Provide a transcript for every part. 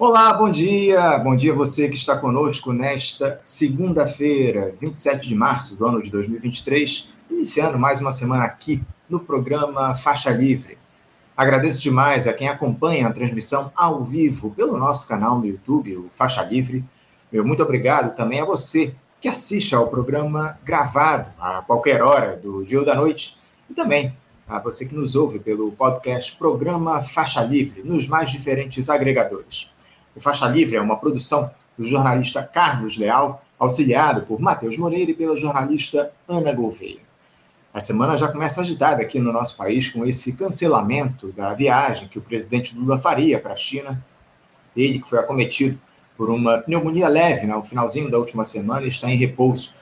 Olá, bom dia. Bom dia você que está conosco nesta segunda-feira, 27 de março do ano de 2023, iniciando mais uma semana aqui no programa Faixa Livre. Agradeço demais a quem acompanha a transmissão ao vivo pelo nosso canal no YouTube, o Faixa Livre. Meu muito obrigado também a você que assiste ao programa gravado a qualquer hora do dia ou da noite e também a você que nos ouve pelo podcast Programa Faixa Livre nos mais diferentes agregadores. O Faixa Livre é uma produção do jornalista Carlos Leal, auxiliado por Matheus Moreira e pela jornalista Ana Gouveia. A semana já começa agitada aqui no nosso país com esse cancelamento da viagem que o presidente Lula faria para a China. Ele, que foi acometido por uma pneumonia leve no finalzinho da última semana, está em repouso.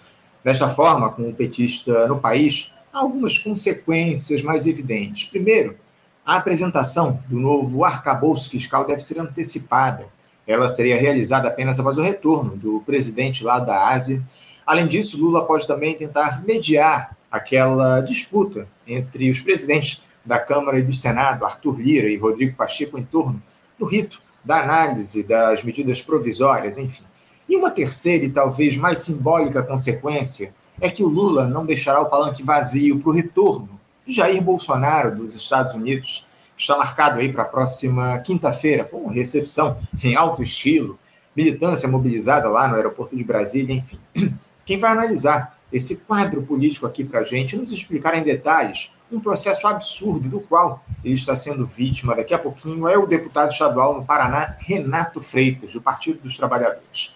Desta forma, com o petista no país, há algumas consequências mais evidentes. Primeiro, a apresentação do novo arcabouço fiscal deve ser antecipada ela seria realizada apenas após o retorno do presidente lá da Ásia. Além disso, Lula pode também tentar mediar aquela disputa entre os presidentes da Câmara e do Senado, Arthur Lira e Rodrigo Pacheco, em torno do rito da análise das medidas provisórias, enfim. E uma terceira e talvez mais simbólica consequência é que o Lula não deixará o palanque vazio para o retorno de Jair Bolsonaro dos Estados Unidos está marcado aí para a próxima quinta-feira, com recepção em alto estilo, militância mobilizada lá no aeroporto de Brasília, enfim. Quem vai analisar esse quadro político aqui para a gente, nos explicar em detalhes um processo absurdo do qual ele está sendo vítima daqui a pouquinho, é o deputado estadual no Paraná, Renato Freitas, do Partido dos Trabalhadores.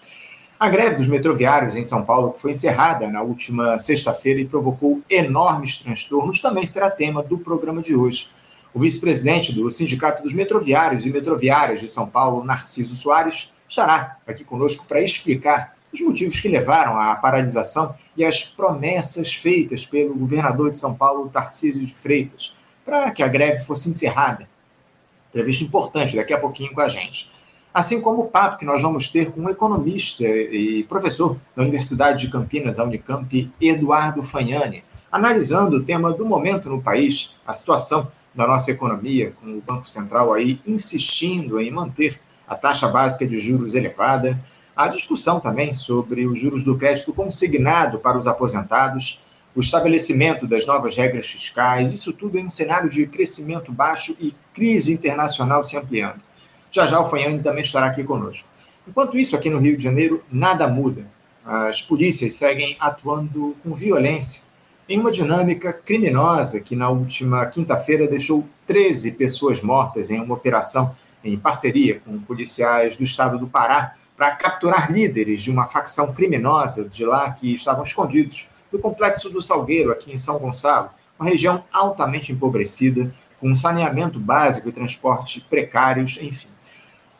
A greve dos metroviários em São Paulo, que foi encerrada na última sexta-feira e provocou enormes transtornos, também será tema do programa de hoje. O vice-presidente do Sindicato dos Metroviários e Metroviárias de São Paulo, Narciso Soares, estará aqui conosco para explicar os motivos que levaram à paralisação e as promessas feitas pelo governador de São Paulo, Tarcísio de Freitas, para que a greve fosse encerrada. Entrevista importante daqui a pouquinho com a gente. Assim como o papo que nós vamos ter com um economista e professor da Universidade de Campinas, a Unicamp, Eduardo Fagnani, analisando o tema do momento no país, a situação da nossa economia, com o Banco Central aí insistindo em manter a taxa básica de juros elevada, a discussão também sobre os juros do crédito consignado para os aposentados, o estabelecimento das novas regras fiscais, isso tudo em um cenário de crescimento baixo e crise internacional se ampliando. Já já o Fanhani também estará aqui conosco. Enquanto isso, aqui no Rio de Janeiro, nada muda. As polícias seguem atuando com violência em uma dinâmica criminosa que na última quinta-feira deixou 13 pessoas mortas em uma operação em parceria com policiais do estado do Pará para capturar líderes de uma facção criminosa de lá que estavam escondidos do complexo do Salgueiro, aqui em São Gonçalo, uma região altamente empobrecida, com saneamento básico e transporte precários, enfim.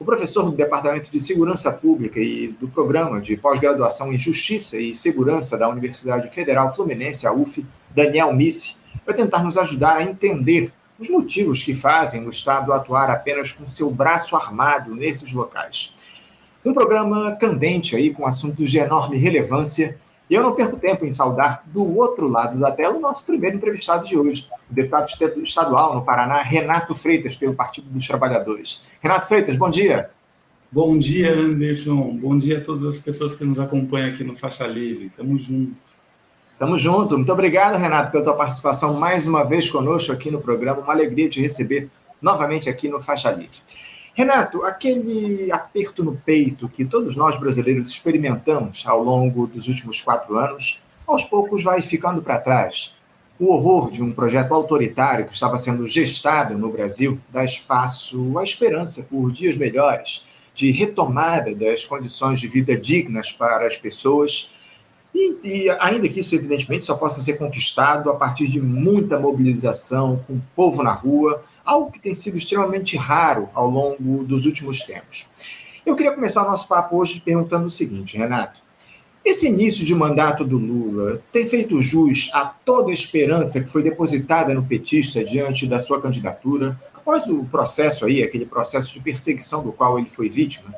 O professor do Departamento de Segurança Pública e do Programa de Pós-Graduação em Justiça e Segurança da Universidade Federal Fluminense, a UF, Daniel Missi, vai tentar nos ajudar a entender os motivos que fazem o Estado atuar apenas com seu braço armado nesses locais. Um programa candente aí, com assuntos de enorme relevância e eu não perco tempo em saudar do outro lado da tela o nosso primeiro entrevistado de hoje, o deputado estadual no Paraná, Renato Freitas, pelo Partido dos Trabalhadores. Renato Freitas, bom dia. Bom dia, Anderson. Bom dia a todas as pessoas que nos acompanham aqui no Faixa Livre. Tamo junto. Tamo junto. Muito obrigado, Renato, pela tua participação mais uma vez conosco aqui no programa. Uma alegria te receber novamente aqui no Faixa Livre. Renato, aquele aperto no peito que todos nós brasileiros experimentamos ao longo dos últimos quatro anos, aos poucos vai ficando para trás. O horror de um projeto autoritário que estava sendo gestado no Brasil dá espaço à esperança por dias melhores, de retomada das condições de vida dignas para as pessoas. E, e, ainda que isso, evidentemente, só possa ser conquistado a partir de muita mobilização, com o povo na rua, algo que tem sido extremamente raro ao longo dos últimos tempos. Eu queria começar o nosso papo hoje perguntando o seguinte, Renato. Esse início de mandato do Lula tem feito jus a toda a esperança que foi depositada no petista diante da sua candidatura, após o processo aí, aquele processo de perseguição do qual ele foi vítima?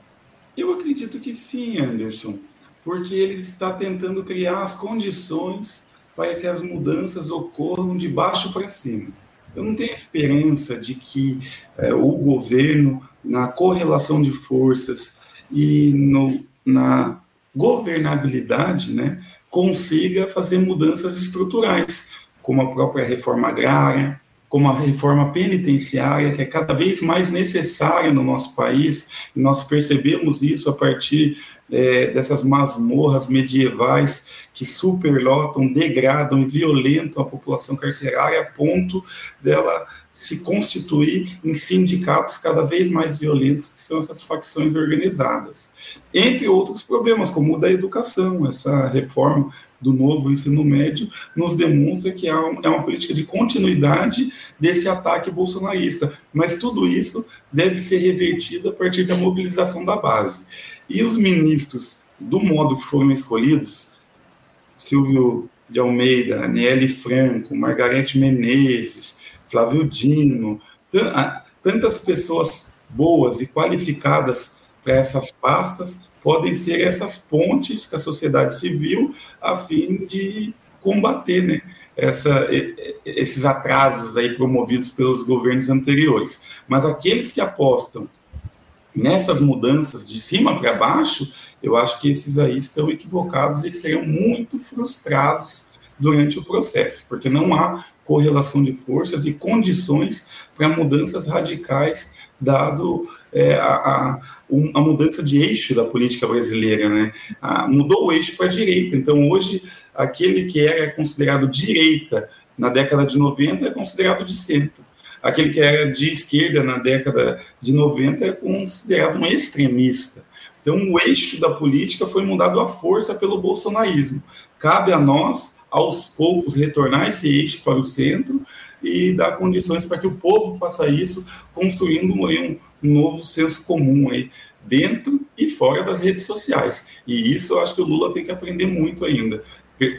Eu acredito que sim, Anderson, porque ele está tentando criar as condições para que as mudanças ocorram de baixo para cima. Eu não tenho esperança de que é, o governo na correlação de forças e no, na governabilidade, né, consiga fazer mudanças estruturais, como a própria reforma agrária, como a reforma penitenciária, que é cada vez mais necessária no nosso país, e nós percebemos isso a partir é, dessas masmorras medievais que superlotam, degradam e violentam a população carcerária a ponto dela se constituir em sindicatos cada vez mais violentos, que são essas facções organizadas. Entre outros problemas, como o da educação, essa reforma do novo ensino médio nos demonstra que é uma política de continuidade desse ataque bolsonarista. Mas tudo isso deve ser revertido a partir da mobilização da base. E os ministros, do modo que foram escolhidos, Silvio de Almeida, Aniele Franco, Margarete Menezes, Flávio Dino, tantas pessoas boas e qualificadas para essas pastas podem ser essas pontes com a sociedade civil a fim de combater né, essa, esses atrasos aí promovidos pelos governos anteriores. Mas aqueles que apostam nessas mudanças de cima para baixo, eu acho que esses aí estão equivocados e serão muito frustrados durante o processo, porque não há correlação de forças e condições para mudanças radicais, dado é, a, a, a, mudança de eixo da política brasileira. Né? A, mudou o eixo para a direita. Então, hoje, aquele que era considerado direita na década de 90 é considerado de centro. Aquele que era de esquerda na década de 90 é considerado um extremista. Então, o eixo da política foi mudado à força pelo bolsonarismo. Cabe a nós aos poucos retornar esse eixo para o centro e dar condições para que o povo faça isso, construindo um, um novo senso comum aí dentro e fora das redes sociais. E isso eu acho que o Lula tem que aprender muito ainda.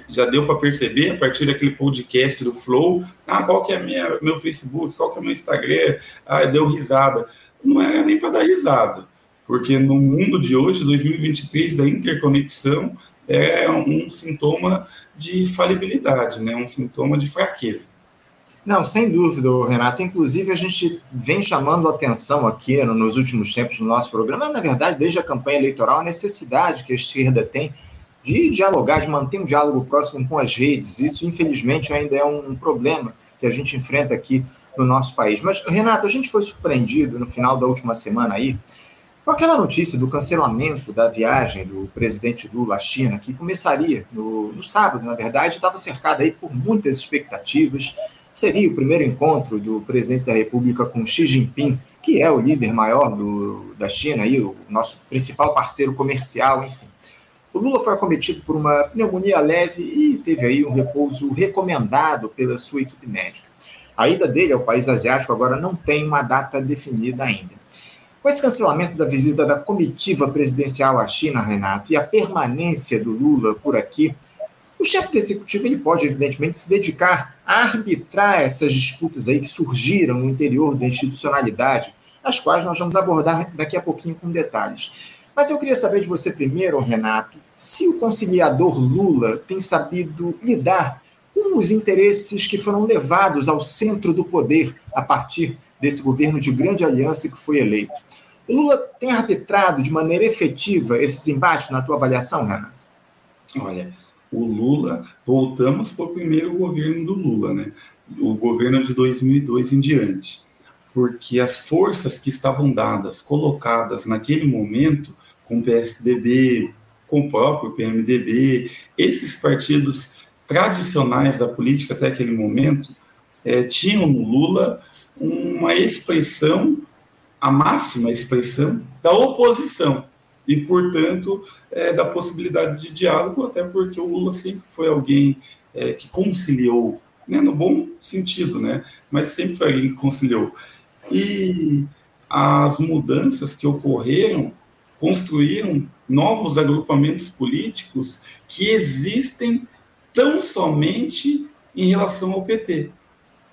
Já deu para perceber a partir daquele podcast do Flow, ah, qual que é minha, meu Facebook, qual que é meu Instagram, ah, deu risada. Não era nem para dar risada, porque no mundo de hoje, 2023, da interconexão, é um sintoma de falibilidade, né? um sintoma de fraqueza. Não, sem dúvida, Renato. Inclusive, a gente vem chamando atenção aqui nos últimos tempos no nosso programa, na verdade, desde a campanha eleitoral, a necessidade que a esquerda tem de dialogar, de manter um diálogo próximo com as redes. Isso, infelizmente, ainda é um problema que a gente enfrenta aqui no nosso país. Mas, Renato, a gente foi surpreendido no final da última semana aí com aquela notícia do cancelamento da viagem do presidente Lula à China, que começaria no, no sábado, na verdade, estava cercada aí por muitas expectativas. Seria o primeiro encontro do presidente da República com Xi Jinping, que é o líder maior do, da China, aí, o nosso principal parceiro comercial, enfim. O Lula foi acometido por uma pneumonia leve e teve aí um repouso recomendado pela sua equipe médica. A ida dele ao país asiático agora não tem uma data definida ainda. Com esse cancelamento da visita da comitiva presidencial à China, Renato, e a permanência do Lula por aqui, o chefe do executivo ele pode, evidentemente, se dedicar a arbitrar essas disputas aí que surgiram no interior da institucionalidade, as quais nós vamos abordar daqui a pouquinho com detalhes. Mas eu queria saber de você primeiro, Renato, se o conciliador Lula tem sabido lidar com os interesses que foram levados ao centro do poder a partir desse governo de grande aliança que foi eleito. O Lula tem arbitrado de maneira efetiva esses embates na tua avaliação, Renato? Olha, o Lula, voltamos para o primeiro governo do Lula, né? O governo de 2002 em diante. Porque as forças que estavam dadas, colocadas naquele momento, com o PSDB, com o próprio PMDB, esses partidos tradicionais da política até aquele momento, é, tinham no Lula uma expressão, a máxima expressão, da oposição e, portanto, é, da possibilidade de diálogo, até porque o Lula sempre foi alguém é, que conciliou, né, no bom sentido, né, mas sempre foi alguém que conciliou. E as mudanças que ocorreram construíram novos agrupamentos políticos que existem tão somente em relação ao PT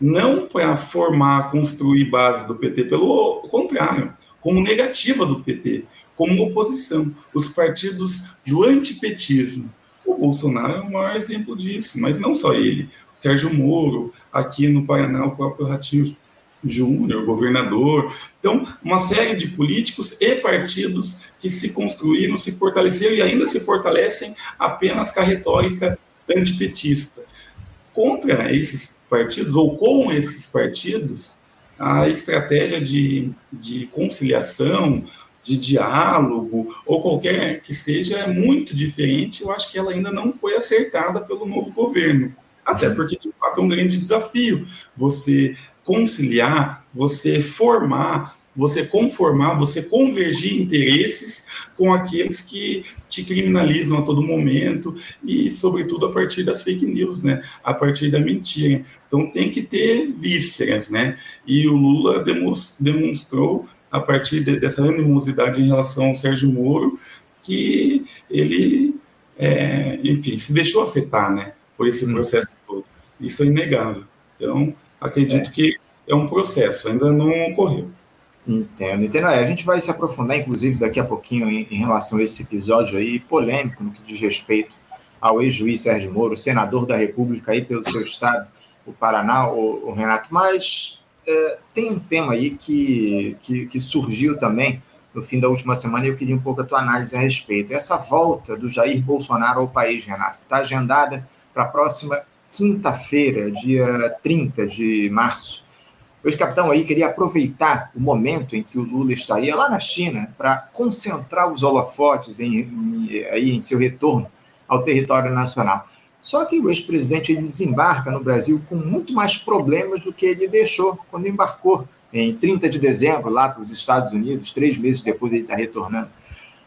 não para formar, construir base do PT, pelo contrário, como negativa do PT, como oposição, os partidos do antipetismo. O Bolsonaro é o maior exemplo disso, mas não só ele. Sérgio Moro, aqui no Paraná, o próprio Ratinho Júnior, governador. Então, uma série de políticos e partidos que se construíram, se fortaleceram e ainda se fortalecem apenas com a retórica antipetista. Contra esses partidos, ou com esses partidos, a estratégia de, de conciliação, de diálogo, ou qualquer que seja, é muito diferente. Eu acho que ela ainda não foi acertada pelo novo governo. Até porque, de fato, é um grande desafio você conciliar, você formar, você conformar, você convergir interesses com aqueles que te criminalizam a todo momento e, sobretudo, a partir das fake news, né? A partir da mentira. Então, tem que ter vísceras, né? E o Lula demonstrou, a partir de, dessa animosidade em relação ao Sérgio Moro, que ele, é, enfim, se deixou afetar, né? Por esse hum. processo todo. Isso é inegável. Então, acredito é. que é um processo, ainda não ocorreu. Entendo, entendo. É, a gente vai se aprofundar, inclusive, daqui a pouquinho em, em, relação a esse episódio aí, polêmico no que diz respeito ao ex-juiz Sérgio Moro, senador da República aí pelo seu estado, o Paraná, o, o Renato. Mas é, tem um tema aí que, que, que, surgiu também no fim da última semana e eu queria um pouco a tua análise a respeito. Essa volta do Jair Bolsonaro ao país, Renato, que está agendada para a próxima quinta-feira, dia 30 de março. O ex-capitão aí queria aproveitar o momento em que o Lula estaria lá na China para concentrar os holofotes em, em, aí em seu retorno ao território nacional. Só que o ex-presidente desembarca no Brasil com muito mais problemas do que ele deixou quando embarcou em 30 de dezembro lá para os Estados Unidos, três meses depois ele está retornando.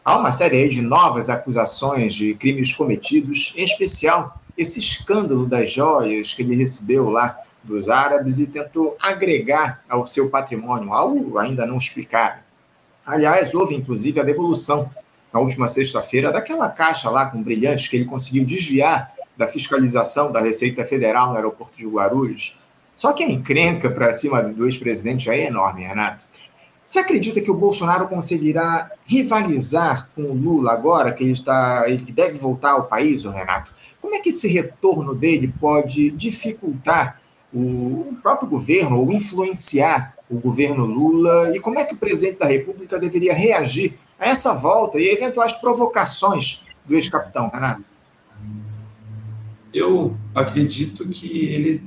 Há uma série de novas acusações de crimes cometidos, em especial esse escândalo das joias que ele recebeu lá dos árabes e tentou agregar ao seu patrimônio algo ainda não explicado. Aliás, houve inclusive a devolução na última sexta-feira daquela caixa lá com brilhantes que ele conseguiu desviar da fiscalização da Receita Federal no aeroporto de Guarulhos. Só que a encrenca para cima do ex-presidente é enorme, Renato. Você acredita que o Bolsonaro conseguirá rivalizar com o Lula agora que ele está, ele deve voltar ao país, Renato? Como é que esse retorno dele pode dificultar o próprio governo ou influenciar o governo Lula? E como é que o presidente da República deveria reagir a essa volta e eventuais provocações do ex-capitão, Renato? Eu acredito que ele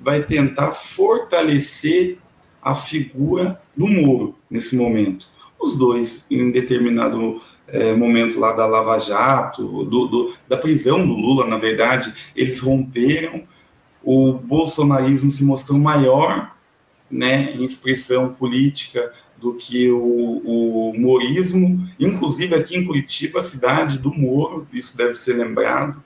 vai tentar fortalecer a figura do Moro nesse momento. Os dois, em determinado é, momento lá da Lava Jato, do, do, da prisão do Lula, na verdade, eles romperam. O bolsonarismo se mostrou maior né, em expressão política do que o, o morismo, inclusive aqui em Curitiba, a cidade do Moro, isso deve ser lembrado.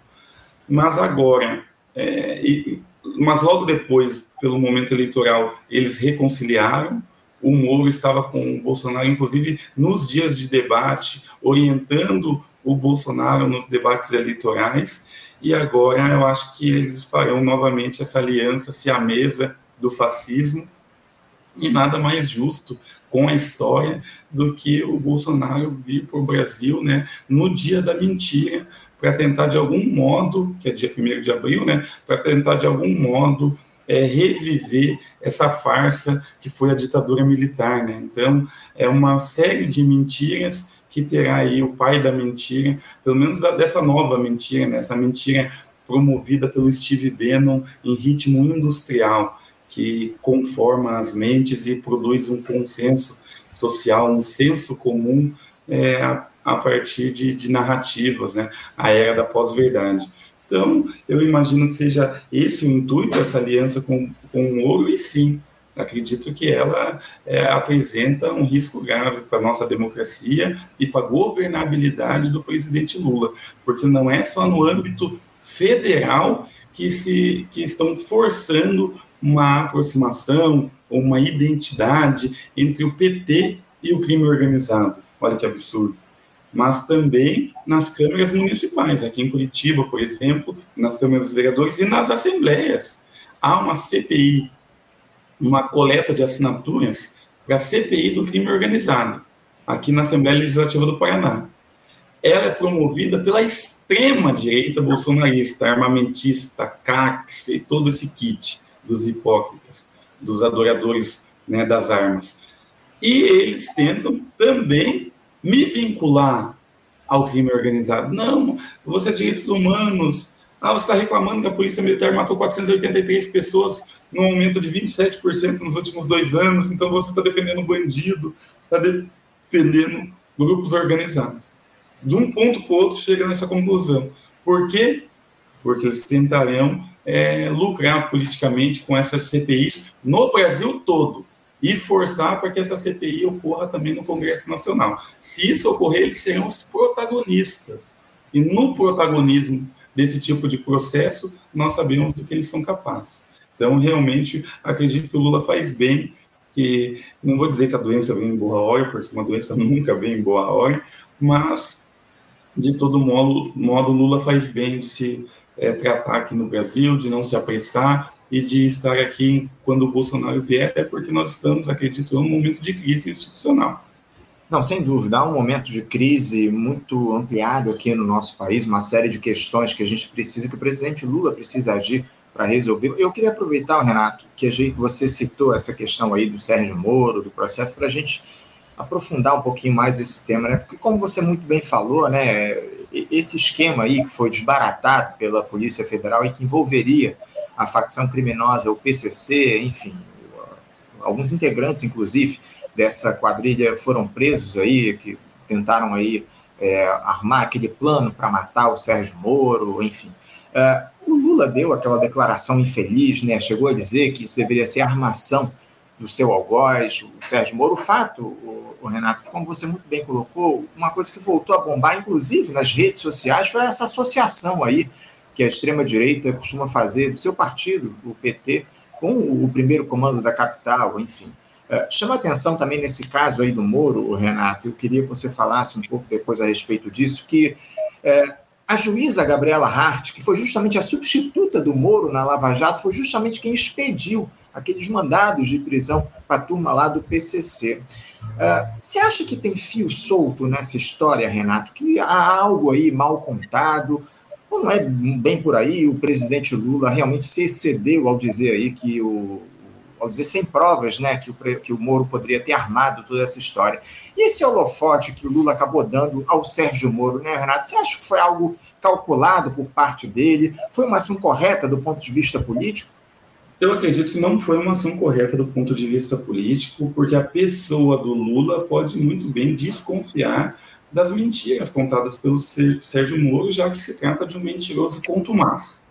Mas agora, é, e, mas logo depois, pelo momento eleitoral, eles reconciliaram o Moro estava com o Bolsonaro, inclusive nos dias de debate, orientando o Bolsonaro nos debates eleitorais, e agora eu acho que eles farão novamente essa aliança se a mesa do fascismo, e nada mais justo com a história do que o Bolsonaro vir para o Brasil né, no dia da mentira, para tentar de algum modo, que é dia 1 de abril, né, para tentar de algum modo é, reviver essa farsa que foi a ditadura militar. Né? Então, é uma série de mentiras que terá aí o pai da mentira, pelo menos dessa nova mentira, né? essa mentira promovida pelo Steve Bannon em ritmo industrial, que conforma as mentes e produz um consenso social, um senso comum é, a, a, partir de, de narrativas, né? a era da pós-verdade. Então, eu imagino que seja esse o intuito dessa aliança com, com o ouro, e sim, acredito que ela é, apresenta um risco grave para a nossa democracia e para a governabilidade do presidente Lula, porque não é só no âmbito federal que, se, que estão forçando uma aproximação, uma identidade entre o PT e o crime organizado. Olha que absurdo mas também nas câmaras municipais, aqui em Curitiba, por exemplo, nas câmaras dos vereadores e nas assembleias. Há uma CPI, uma coleta de assinaturas para a CPI do crime organizado, aqui na Assembleia Legislativa do Paraná. Ela é promovida pela extrema-direita bolsonarista, armamentista, CACS e todo esse kit dos hipócritas, dos adoradores né, das armas. E eles tentam também me vincular ao crime organizado. Não, você é direitos humanos. Ah, você está reclamando que a Polícia Militar matou 483 pessoas num aumento de 27% nos últimos dois anos, então você está defendendo bandido, está defendendo grupos organizados. De um ponto para o outro, chega nessa conclusão. Por quê? Porque eles tentarão é, lucrar politicamente com essas CPIs no Brasil todo e forçar para que essa CPI ocorra também no Congresso Nacional. Se isso ocorrer, eles serão os protagonistas. E no protagonismo desse tipo de processo, nós sabemos do que eles são capazes. Então, realmente, acredito que o Lula faz bem, que não vou dizer que a doença vem em boa hora, porque uma doença nunca vem em boa hora, mas, de todo modo, modo Lula faz bem de se é, tratar aqui no Brasil, de não se apressar e de estar aqui quando o Bolsonaro vier, até porque nós estamos, acredito, num momento de crise institucional. Não, sem dúvida, há um momento de crise muito ampliado aqui no nosso país, uma série de questões que a gente precisa, que o presidente Lula precisa agir para resolver. Eu queria aproveitar, Renato, que a gente, você citou essa questão aí do Sérgio Moro, do processo, para a gente aprofundar um pouquinho mais esse tema, né? Porque como você muito bem falou, né, esse esquema aí que foi desbaratado pela Polícia Federal e que envolveria a facção criminosa, o PCC, enfim, alguns integrantes, inclusive, dessa quadrilha foram presos aí, que tentaram aí é, armar aquele plano para matar o Sérgio Moro, enfim. É, o Lula deu aquela declaração infeliz, né? Chegou a dizer que isso deveria ser armação do seu algoz, o Sérgio Moro. O fato, o, o Renato, que como você muito bem colocou, uma coisa que voltou a bombar, inclusive nas redes sociais, foi essa associação aí que a extrema-direita costuma fazer do seu partido, o PT, com o primeiro comando da capital, enfim. É, chama atenção também nesse caso aí do Moro, Renato, eu queria que você falasse um pouco depois a respeito disso, que é, a juíza Gabriela Hart, que foi justamente a substituta do Moro na Lava Jato, foi justamente quem expediu aqueles mandados de prisão para a turma lá do PCC. É, você acha que tem fio solto nessa história, Renato? Que há algo aí mal contado? Não é bem por aí? O presidente Lula realmente se excedeu ao dizer aí que o, ao dizer sem provas, né, que o, que o Moro poderia ter armado toda essa história. E esse holofote que o Lula acabou dando ao Sérgio Moro, né, Renato? Você acha que foi algo calculado por parte dele? Foi uma ação correta do ponto de vista político? Eu acredito que não foi uma ação correta do ponto de vista político, porque a pessoa do Lula pode muito bem desconfiar das mentiras contadas pelo Sérgio Moro, já que se trata de um mentiroso contumaz,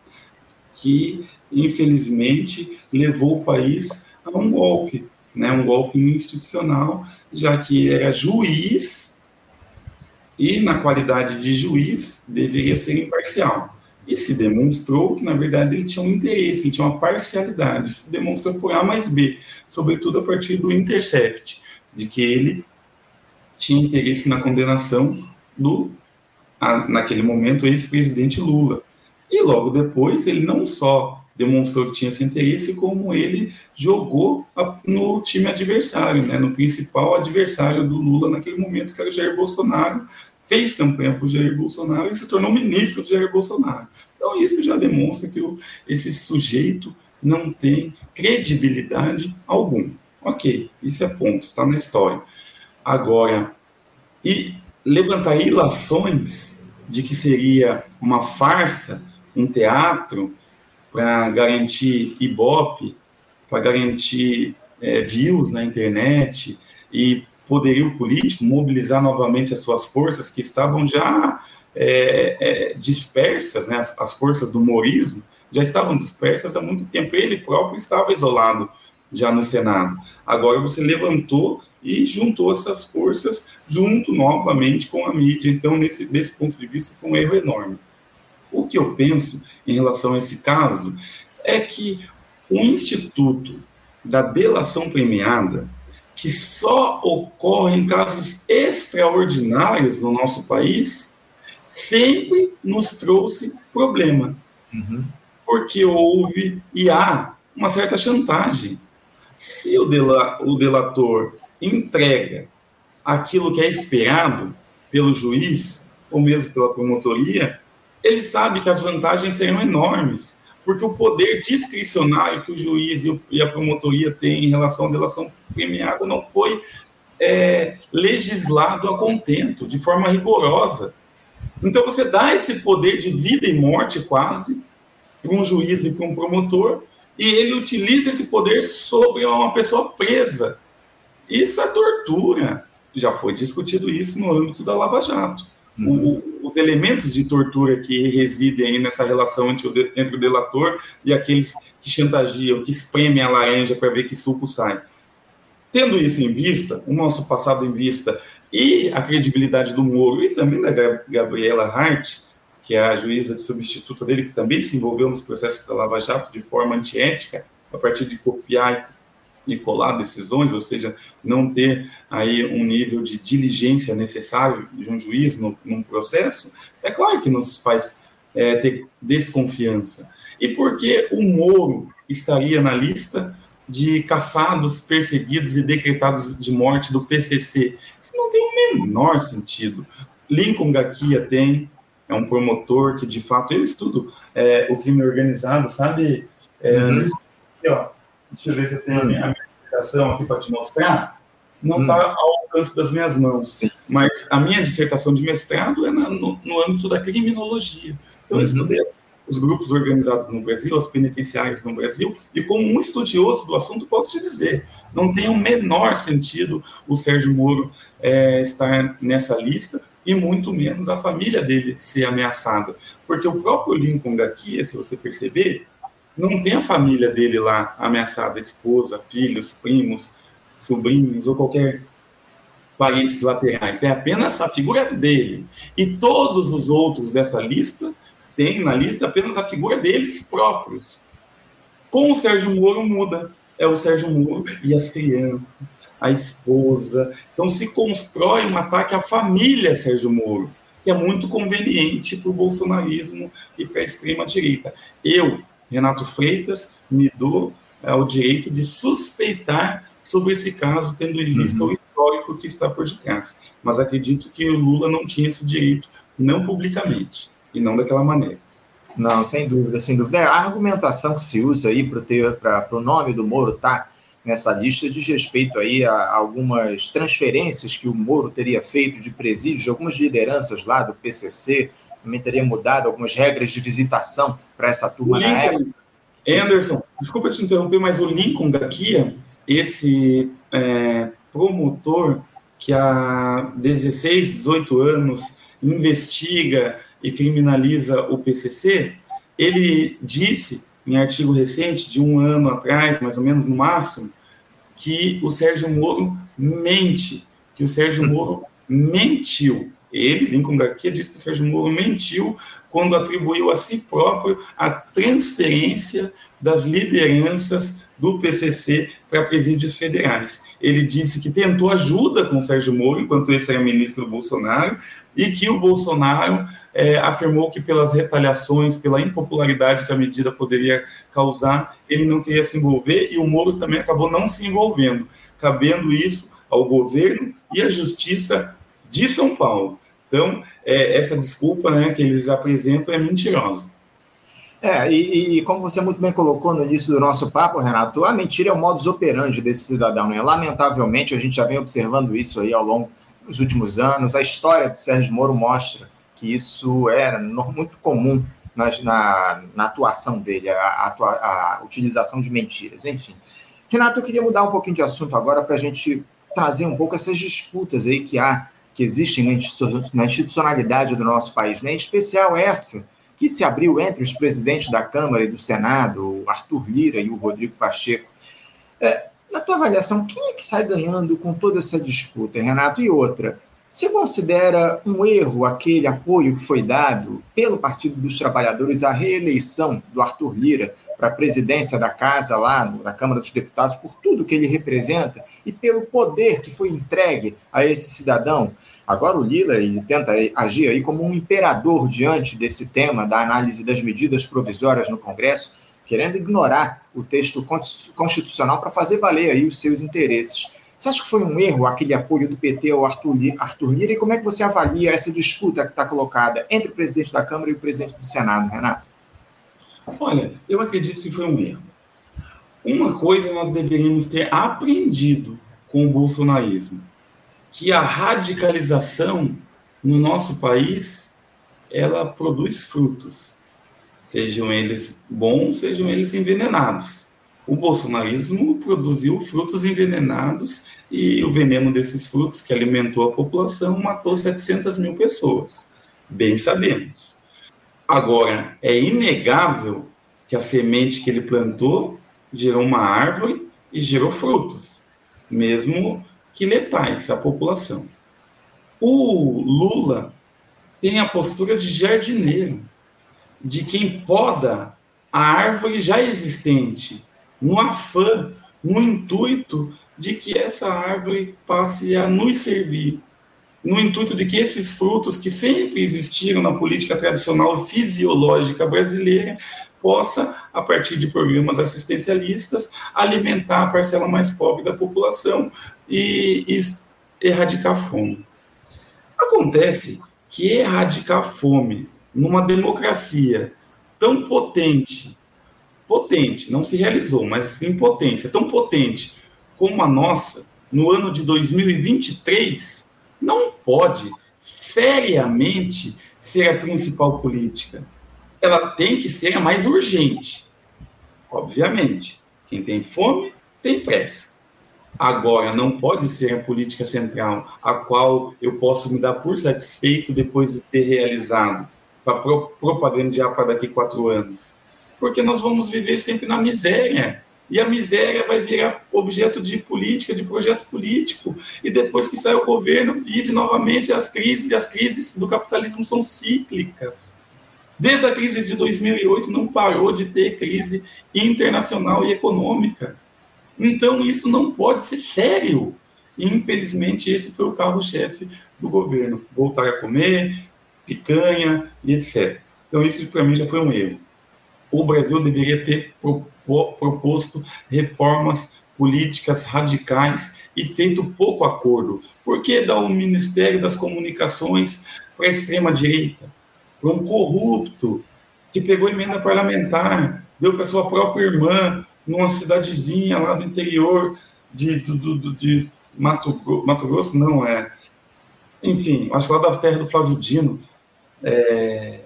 que infelizmente levou o país a um golpe, né, um golpe institucional, já que era juiz e, na qualidade de juiz, deveria ser imparcial. E se demonstrou que, na verdade, ele tinha um interesse, ele tinha uma parcialidade. Se demonstra por A mais B, sobretudo a partir do Intercept, de que ele tinha interesse na condenação do, a, naquele momento, ex-presidente Lula. E logo depois, ele não só demonstrou que tinha esse interesse, como ele jogou no time adversário, né, no principal adversário do Lula naquele momento, que era o Jair Bolsonaro, fez campanha para o Jair Bolsonaro e se tornou ministro do Jair Bolsonaro. Então, isso já demonstra que o, esse sujeito não tem credibilidade alguma. Ok, isso é ponto, está na história. Agora, e levantar ilações de que seria uma farsa, um teatro, para garantir ibope, para garantir é, views na internet e poderio político, mobilizar novamente as suas forças que estavam já é, é, dispersas, né, as forças do morismo já estavam dispersas há muito tempo. Ele próprio estava isolado já no Senado. Agora você levantou e juntou essas forças junto novamente com a mídia. Então, nesse, nesse ponto de vista, foi um erro enorme. O que eu penso em relação a esse caso é que o Instituto da Delação Premiada, que só ocorre em casos extraordinários no nosso país, sempre nos trouxe problema. Uhum. Porque houve e há uma certa chantagem. Se o, dela, o delator entrega aquilo que é esperado pelo juiz, ou mesmo pela promotoria, ele sabe que as vantagens serão enormes, porque o poder discricionário que o juiz e a promotoria têm em relação à delação premiada não foi é, legislado a contento, de forma rigorosa. Então, você dá esse poder de vida e morte, quase, para um juiz e para um promotor, e ele utiliza esse poder sobre uma pessoa presa. Isso é tortura. Já foi discutido isso no âmbito da Lava Jato. O, os elementos de tortura que residem aí nessa relação entre o, entre o delator e aqueles que chantagiam, que espremem a laranja para ver que suco sai. Tendo isso em vista, o nosso passado em vista e a credibilidade do Moro e também da Gabriela Hart, que é a juíza de substituto dele, que também se envolveu nos processos da Lava Jato de forma antiética, a partir de copiar e colar decisões, ou seja, não ter aí um nível de diligência necessário de um juiz no, num processo, é claro que nos faz é, ter desconfiança. E por que o Moro estaria na lista de caçados, perseguidos e decretados de morte do PCC? Isso não tem o menor sentido. Lincoln Gakia tem, é um promotor que, de fato, eu estudo é, o crime organizado, sabe? É, uhum. aqui, ó, Deixa eu ver se eu tenho a minha, a dissertação aqui para te mostrar. Não está hum. ao alcance das minhas mãos. Sim, sim. Mas a minha dissertação de mestrado é na, no, no, âmbito da criminologia. Então, uhum. eu estudei os grupos organizados no Brasil, as penitenciárias no Brasil, e como um estudioso do assunto, posso te dizer, não tem o menor sentido o Sérgio Moro é, estar nessa lista, e muito menos a família dele ser ameaçada. Porque o próprio Lincoln Gakia, se você perceber, não tem a família dele lá ameaçada, esposa, filhos, primos, sobrinhos ou qualquer parentes laterais. É apenas a figura dele. E todos os outros dessa lista têm na lista apenas a figura deles próprios. Com o Sérgio Moro muda. É o Sérgio Moro e as crianças, a esposa. Então se constrói um ataque à família Sérgio Moro, que é muito conveniente para o bolsonarismo e para a extrema-direita. Eu, Renato Freitas me dou é, o direito de suspeitar sobre esse caso, tendo em vista uhum. o histórico que está por detrás. Mas acredito que o Lula não tinha esse direito, não publicamente, e não daquela maneira. Não, sem dúvida, sem dúvida. É, a argumentação que se usa aí para o nome do Moro tá nessa lista diz respeito aí a algumas transferências que o Moro teria feito de presídios, de algumas lideranças lá do PCC, também teria mudado algumas regras de visitação para essa turma Lincoln, na época. Anderson, desculpa te interromper, mas o Lincoln Gakia, esse é, promotor que há 16, 18 anos investiga e criminaliza o PCC, ele disse em artigo recente, de um ano atrás, mais ou menos no máximo, que o Sérgio Moro mente, que o Sérgio Moro mentiu. Ele, Lincoln Garcia, disse que Sérgio Moro mentiu quando atribuiu a si próprio a transferência das lideranças do PCC para presídios federais. Ele disse que tentou ajuda com Sérgio Moro, enquanto esse era ministro do Bolsonaro, e que o Bolsonaro é, afirmou que pelas retaliações, pela impopularidade que a medida poderia causar, ele não queria se envolver, e o Moro também acabou não se envolvendo, cabendo isso ao governo e à justiça de São Paulo. Então, é, essa desculpa né, que eles apresentam é mentirosa. É, e, e, como você muito bem colocou no início do nosso papo, Renato, a mentira é o modus operandi desse cidadão. Né? Lamentavelmente, a gente já vem observando isso aí ao longo dos últimos anos. A história do Sérgio Moro mostra que isso era muito comum na, na, na atuação dele, a, a, a, utilização de mentiras. Enfim. Renato, eu queria mudar um pouquinho de assunto agora para a gente trazer um pouco essas disputas aí que há que existem na institucionalidade do nosso país, né? em especial essa que se abriu entre os presidentes da Câmara e do Senado, o Arthur Lira e o Rodrigo Pacheco. É, na tua avaliação, quem é que sai ganhando com toda essa disputa, Renato? E outra, você considera um erro aquele apoio que foi dado pelo Partido dos Trabalhadores à reeleição do Arthur Lira para a presidência da casa lá na Câmara dos Deputados, por tudo que ele representa e pelo poder que foi entregue a esse cidadão. Agora o Lila ele tenta agir aí como um imperador diante desse tema da análise das medidas provisórias no Congresso, querendo ignorar o texto constitucional para fazer valer aí os seus interesses. Você acha que foi um erro aquele apoio do PT ao Arthur Lira? E como é que você avalia essa disputa que está colocada entre o presidente da Câmara e o presidente do Senado, Renato? Olha, eu acredito que foi um erro. Uma coisa nós deveríamos ter aprendido com o bolsonarismo, que a radicalização no nosso país ela produz frutos, sejam eles bons, sejam eles envenenados. O bolsonarismo produziu frutos envenenados e o veneno desses frutos que alimentou a população matou 700 mil pessoas. Bem sabemos. Agora, é inegável que a semente que ele plantou gerou uma árvore e gerou frutos, mesmo que letais à população. O Lula tem a postura de jardineiro, de quem poda a árvore já existente, no afã, no intuito de que essa árvore passe a nos servir, no intuito de que esses frutos que sempre existiram na política tradicional fisiológica brasileira possa, a partir de programas assistencialistas, alimentar a parcela mais pobre da população e, erradicar a fome. Acontece que erradicar a fome numa democracia tão potente, potente, não se realizou, mas em potência, tão potente como a nossa, no ano de 2023, não pode seriamente ser a principal política ela tem que ser a mais urgente. Obviamente. Quem tem fome tem pressa. Agora, não pode ser a política central, a qual eu posso me dar por satisfeito depois de ter realizado, para propagandear para daqui quatro anos. Porque nós vamos viver sempre na miséria. E a miséria vai virar objeto de política, de projeto político. E depois que sai o governo, vive novamente as crises, e as crises do capitalismo são cíclicas. Desde a crise de 2008 não parou de ter crise internacional e econômica. Então isso não pode ser sério. E, infelizmente esse foi o carro-chefe do governo. Voltar a comer, picanha e etc. Então isso para mim já foi um erro. O Brasil deveria ter proposto reformas políticas radicais e feito pouco acordo. Por que dar o Ministério das Comunicações para a extrema-direita? para um corrupto que pegou emenda parlamentar, deu para sua própria irmã, numa cidadezinha lá do interior de, do, do, de Mato, Mato Grosso, não é. Enfim, acho que lá da terra do Flávio Dino. É,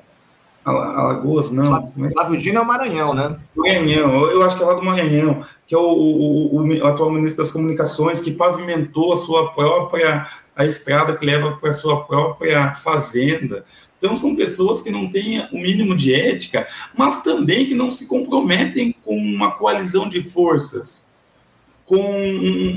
Alagoas, não. Flávio, é? Flávio Dino é o Maranhão, né? Maranhão, eu acho que é lá do Maranhão, que é o, o, o, o atual ministro das Comunicações, que pavimentou a sua própria a estrada que leva para a sua própria fazenda. Então, são pessoas que não têm o mínimo de ética, mas também que não se comprometem com uma coalizão de forças, com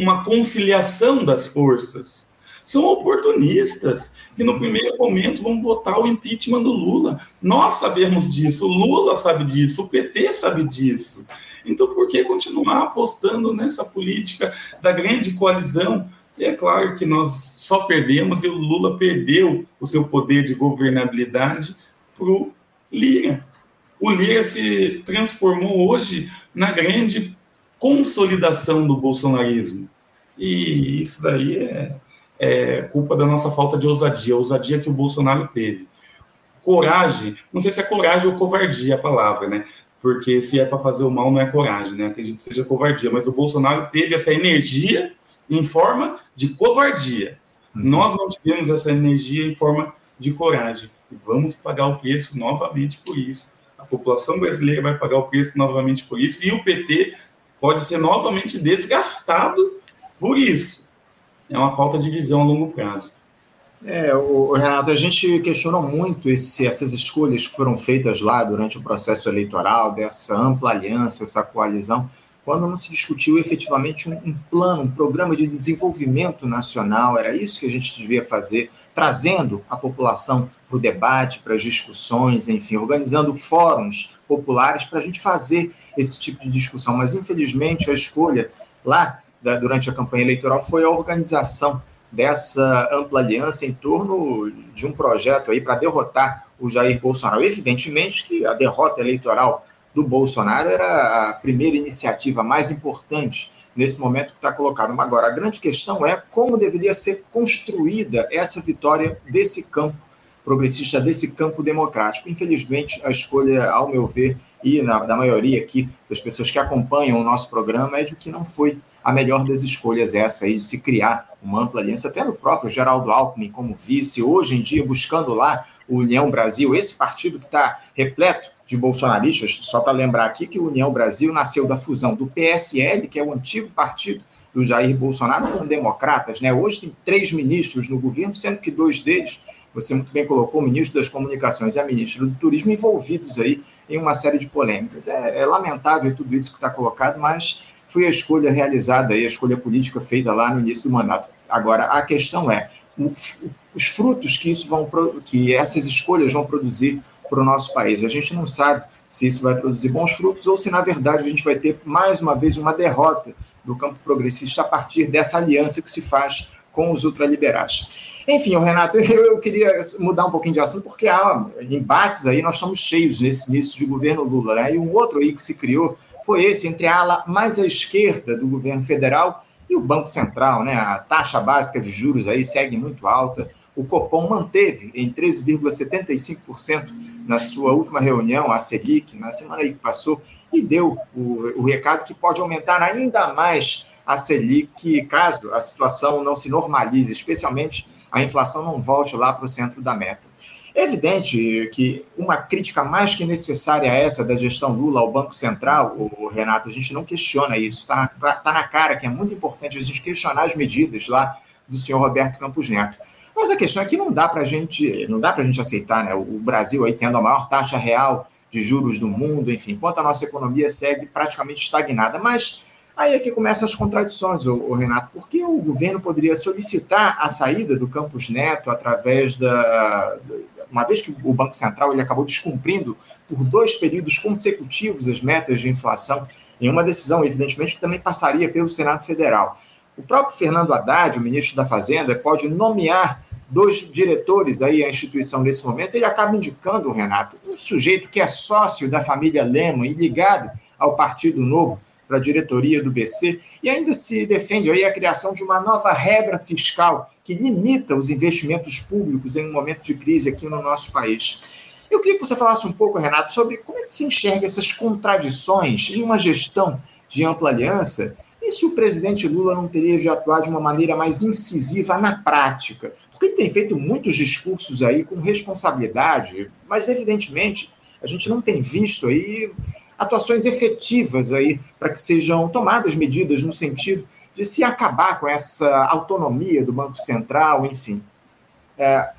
uma conciliação das forças. São oportunistas que, no primeiro momento, vão votar o impeachment do Lula. Nós sabemos disso, o Lula sabe disso, o PT sabe disso. Então, por que continuar apostando nessa política da grande coalizão? E é claro que nós só perdemos e o Lula perdeu o seu poder de governabilidade para o Lira. O Lira se transformou hoje na grande consolidação do bolsonarismo. E isso daí é, é culpa da nossa falta de ousadia, a ousadia que o Bolsonaro teve. Coragem, não sei se é coragem ou covardia a palavra, né? Porque se é para fazer o mal, não é coragem, né? Acredito que seja covardia, mas o Bolsonaro teve essa energia em forma de covardia. Uhum. Nós não tivemos essa energia em forma de coragem. E vamos pagar o preço novamente por isso. A população brasileira vai pagar o preço novamente por isso. E o PT pode ser novamente desgastado por isso. É uma falta de visão a longo prazo. É, o, Renato, a gente questiona muito esse, essas escolhas que foram feitas lá durante o processo eleitoral, dessa ampla aliança, essa coalizão quando não se discutiu efetivamente um, um, plano, um programa de desenvolvimento nacional. Era isso que a gente devia fazer, trazendo a população para o debate, para as discussões, enfim, organizando fóruns populares para a gente fazer esse tipo de discussão. Mas, infelizmente, a escolha lá da, durante a campanha eleitoral foi a organização dessa ampla aliança em torno de um projeto aí para derrotar o Jair Bolsonaro. Evidentemente que a derrota eleitoral do Bolsonaro era a primeira iniciativa mais importante nesse momento que está colocado. Agora, a grande questão é como deveria ser construída essa vitória desse campo progressista desse campo democrático. Infelizmente, a escolha, ao meu ver, e na, da maioria aqui das pessoas que acompanham o nosso programa, é de que não foi a melhor das escolhas essa aí, de se criar uma ampla aliança, até no próprio Geraldo Alckmin como vice, hoje em dia buscando lá o União Brasil, esse partido que está repleto de bolsonaristas, só para lembrar aqui que o União Brasil nasceu da fusão do PSL, que é o antigo partido do Jair Bolsonaro, com democratas. Né? Hoje tem três ministros no governo, sendo que dois deles, você muito bem colocou, o ministro das Comunicações e a ministra do Turismo, envolvidos aí em uma série de polêmicas. É, é lamentável tudo isso que está colocado, mas foi a escolha realizada, aí, a escolha política feita lá no início do mandato. Agora, a questão é, os frutos que, isso vão, que essas escolhas vão produzir para o nosso país. A gente não sabe se isso vai produzir bons frutos ou se, na verdade, a gente vai ter mais uma vez uma derrota do campo progressista a partir dessa aliança que se faz com os ultraliberais. Enfim, Renato, eu, queria mudar um pouquinho de assunto, porque há embates aí, nós estamos cheios nesse início de governo Lula, né? E um outro aí que se criou foi esse, entre a ala mais à esquerda do governo federal e o Banco Central, né? A taxa básica de juros aí segue muito alta. O Copom manteve em 13,75% na sua última reunião, a Selic, na semana que passou, e deu o, o recado que pode aumentar ainda mais a Selic caso a situação não se normalize, especialmente a inflação não volte lá para o centro da meta. É evidente que uma crítica mais que necessária essa da gestão Lula ao Banco Central, o Renato, a gente não questiona isso, está tá na cara que é muito importante a gente questionar as medidas lá do senhor Roberto Campos Neto. Mas a questão é que não dá para a gente, não dá para gente aceitar, né? O Brasil aí tendo a maior taxa real de juros do mundo, enfim, enquanto a nossa economia segue praticamente estagnada. Mas aí é que começam as contradições, o, o Renato, porque o governo poderia solicitar a saída do Campos Neto através da, uma vez que o Banco Central ele acabou descumprindo por dois períodos consecutivos as metas de inflação, em uma decisão, evidentemente, que também passaria pelo Senado Federal. O próprio Fernando Haddad, o ministro da Fazenda, pode nomear dois diretores aí à instituição nesse momento, ele acaba indicando, Renato, um sujeito que é sócio da família Lehman e ligado ao Partido Novo para a diretoria do BC, e ainda se defende aí a criação de uma nova regra fiscal que limita os investimentos públicos em um momento de crise aqui no nosso país. Eu queria que você falasse um pouco, Renato, sobre como é que se enxerga essas contradições em uma gestão de ampla aliança e se o presidente Lula não teria de atuar de uma maneira mais incisiva na prática? Porque ele tem feito muitos discursos aí com responsabilidade, mas evidentemente a gente não tem visto aí atuações efetivas aí para que sejam tomadas medidas no sentido de se acabar com essa autonomia do Banco Central, enfim. É,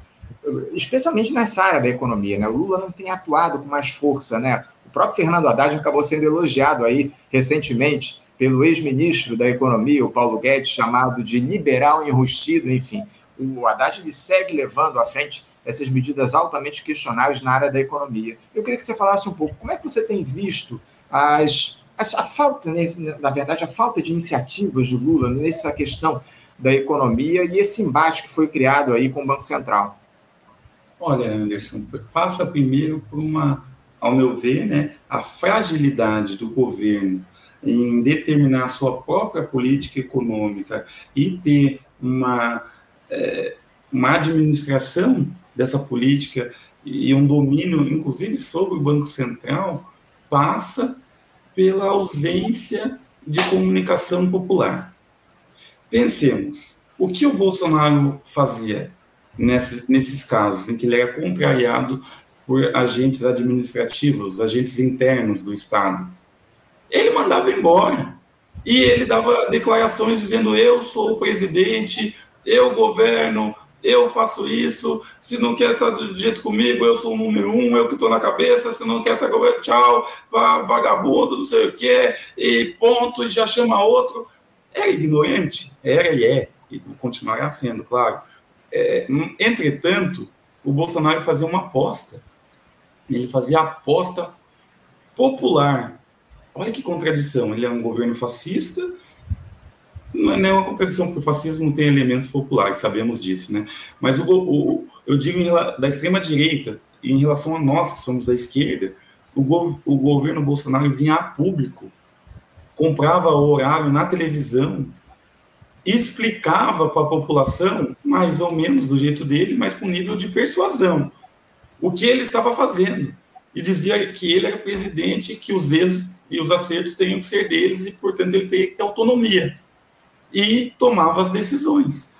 especialmente nessa área da economia, né? O Lula não tem atuado com mais força, né? O próprio Fernando Haddad acabou sendo elogiado aí recentemente pelo ex-ministro da Economia, o Paulo Guedes, chamado de liberal enrustido, enfim. O Haddad ele segue levando à frente essas medidas altamente questionáveis na área da economia. Eu queria que você falasse um pouco como é que você tem visto as, as a falta, né, na verdade, a falta de iniciativas de Lula nessa questão da economia e esse embate que foi criado aí com o Banco Central. Olha, Anderson, passa primeiro por uma, ao meu ver, né, a fragilidade do governo em determinar sua própria política econômica e ter uma, é, uma administração dessa política e um domínio, inclusive, sobre o Banco Central, passa pela ausência de comunicação popular. Pensemos, o que o Bolsonaro fazia nesses, nesses casos em que ele era contrariado por agentes administrativos, agentes internos do Estado? ele mandava embora. E ele dava declarações dizendo: eu sou o presidente, eu governo, eu faço isso. Se não quer estar do jeito comigo, eu sou o número um, eu que estou na cabeça. Se não quer estar governo, tchau, vagabundo, não sei o quê, e ponto, e já chama outro. Era ignorante, era e é, e continuará sendo, claro. É, entretanto, o Bolsonaro fazia uma aposta. Ele fazia aposta popular Olha que contradição. Ele é um governo fascista, não é nem uma contradição, porque o fascismo tem elementos populares, sabemos disso, né? Mas o, o eu digo em, da extrema-direita, em relação a nós que somos da esquerda, o, go, o governo Bolsonaro vinha a público, comprava o horário na televisão, explicava para a população, mais ou menos do jeito dele, mas com nível de persuasão. o que ele estava fazendo. E dizia que ele era presidente, que os erros e os acertos teriam que ser deles e, portanto, ele teria que ter autonomia. E tomava as decisões.